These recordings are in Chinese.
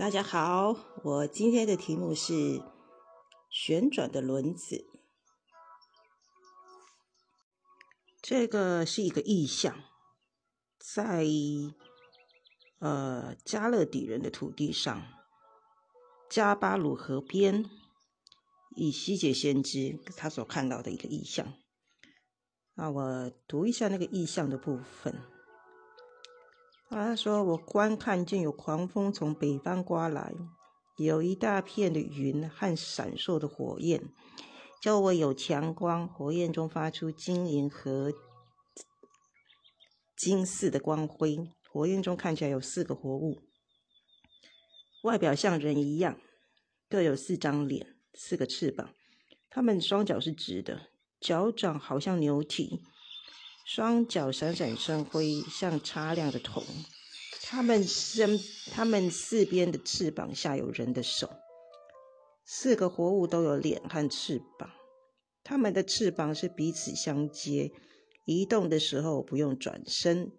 大家好，我今天的题目是旋转的轮子。这个是一个意象，在呃加勒底人的土地上，加巴鲁河边，以西结先知他所看到的一个意象。那我读一下那个意象的部分。他说：“我观看见有狂风从北方刮来，有一大片的云和闪烁的火焰，周围有强光，火焰中发出金银和金似的光辉。火焰中看起来有四个活物，外表像人一样，各有四张脸、四个翅膀。它们双脚是直的，脚掌好像牛蹄。”双脚闪闪生辉，像擦亮的铜。它们身，它们四边的翅膀下有人的手。四个活物都有脸和翅膀，它们的翅膀是彼此相接，移动的时候不用转身，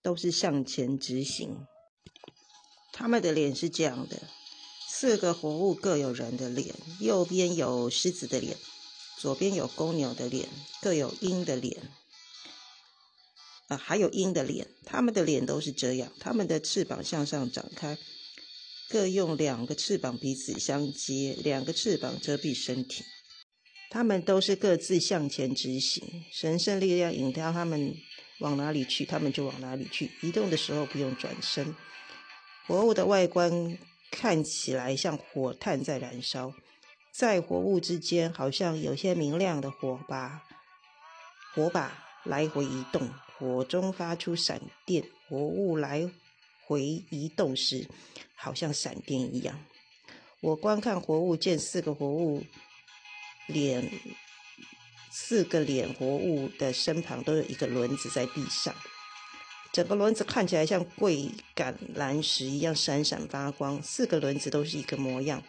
都是向前直行。它们的脸是这样的：四个活物各有人的脸，右边有狮子的脸，左边有公牛的脸，各有鹰的脸。啊，还有鹰的脸，它们的脸都是这样，它们的翅膀向上展开，各用两个翅膀彼此相接，两个翅膀遮蔽身体。它们都是各自向前直行，神圣力量引导它们往哪里去，它们就往哪里去。移动的时候不用转身。活物的外观看起来像火炭在燃烧，在活物之间好像有些明亮的火把，火把来回移动。火中发出闪电，活物来回移动时，好像闪电一样。我观看活物，见四个活物脸，四个脸活物的身旁都有一个轮子在地上，整个轮子看起来像桂橄榄石一样闪闪发光。四个轮子都是一个模样，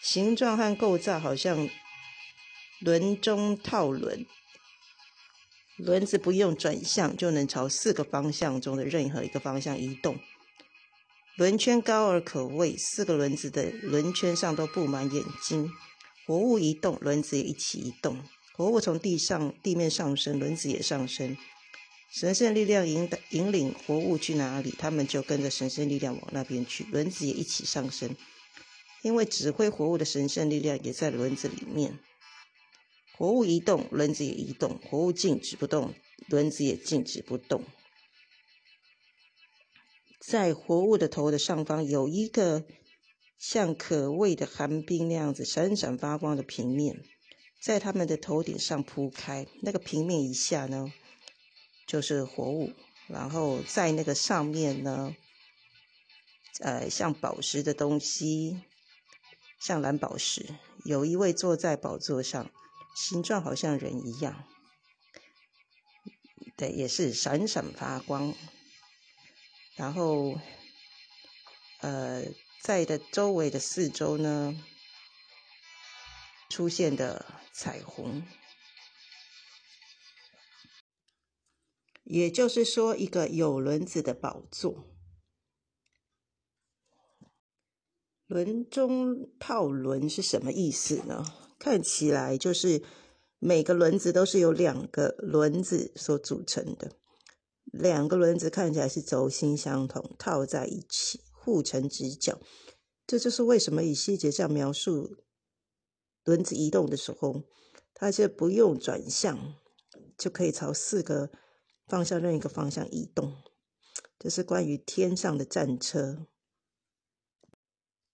形状和构造好像轮中套轮。轮子不用转向就能朝四个方向中的任何一个方向移动。轮圈高而可畏，四个轮子的轮圈上都布满眼睛。活物移动，轮子也一起移动。活物从地上地面上升，轮子也上升。神圣力量引导引领活物去哪里，他们就跟着神圣力量往那边去。轮子也一起上升，因为指挥活物的神圣力量也在轮子里面。活物移动，轮子也移动；活物静止不动，轮子也静止不动。在活物的头的上方有一个像可畏的寒冰那样子闪闪发光的平面，在他们的头顶上铺开。那个平面以下呢，就是活物；然后在那个上面呢，呃，像宝石的东西，像蓝宝石。有一位坐在宝座上。形状好像人一样，对，也是闪闪发光。然后，呃，在的周围的四周呢，出现的彩虹，也就是说，一个有轮子的宝座。轮中套轮是什么意思呢？看起来就是每个轮子都是由两个轮子所组成的，两个轮子看起来是轴心相同，套在一起，互成直角。这就是为什么以细节这样描述轮子移动的时候，它就不用转向，就可以朝四个方向任一个方向移动。这是关于天上的战车。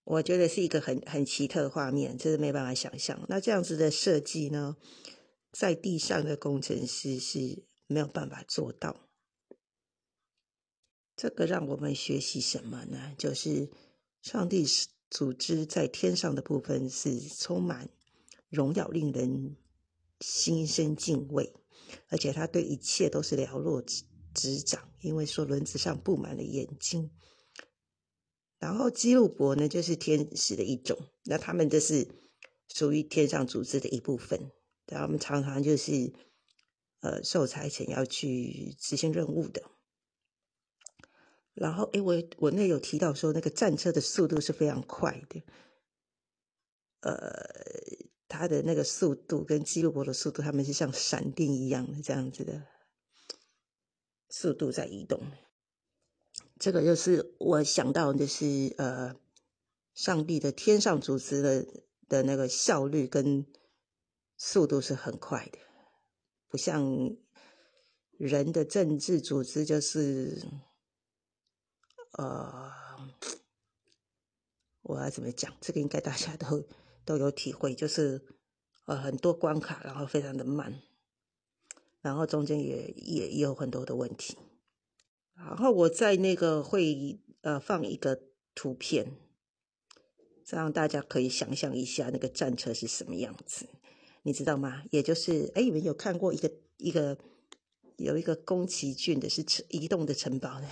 我觉得是一个很很奇特的画面，就是没办法想象。那这样子的设计呢，在地上的工程师是没有办法做到。这个让我们学习什么呢？就是上帝组织在天上的部分是充满荣耀，令人心生敬畏，而且他对一切都是了若指指掌，因为说轮子上布满了眼睛。然后基路伯呢，就是天使的一种，那他们就是属于天上组织的一部分。他们常常就是呃受差遣要去执行任务的。然后，诶，我我那有提到说，那个战车的速度是非常快的，呃，它的那个速度跟基路伯的速度，他们是像闪电一样的这样子的速度在移动。这个就是我想到的是，呃，上帝的天上组织的的那个效率跟速度是很快的，不像人的政治组织就是。呃，我要怎么讲？这个应该大家都都有体会，就是呃很多关卡，然后非常的慢，然后中间也也也有很多的问题。然后我在那个会呃放一个图片，这样大家可以想象一下那个战车是什么样子，你知道吗？也就是哎，你们有看过一个一个？有一个宫崎骏的是城移动的城堡的，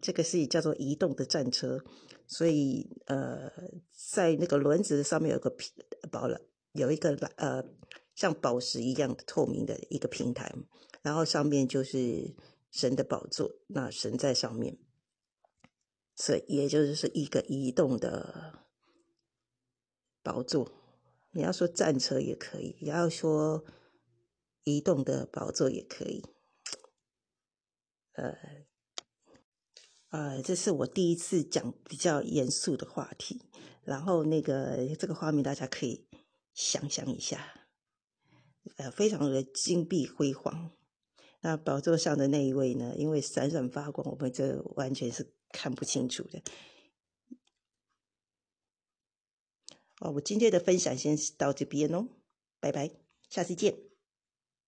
这个是叫做移动的战车，所以呃，在那个轮子上面有个平宝了，有一个呃像宝石一样的透明的一个平台，然后上面就是神的宝座，那神在上面，所以也就是是一个移动的宝座。你要说战车也可以，也要说移动的宝座也可以。呃，呃，这是我第一次讲比较严肃的话题，然后那个这个画面大家可以想象一下，呃，非常的金碧辉煌。那宝座上的那一位呢，因为闪闪发光，我们这完全是看不清楚的。哦，我今天的分享先到这边哦，拜拜，下次见。